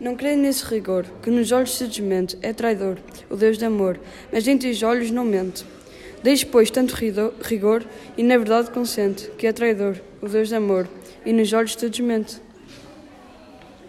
Não creio nesse rigor, que nos olhos se desmente, é traidor, o Deus de amor, mas entre os olhos não mente. Deixe, pois, tanto rigor, e na verdade consente, que é traidor, o Deus de amor, e nos olhos te desmente.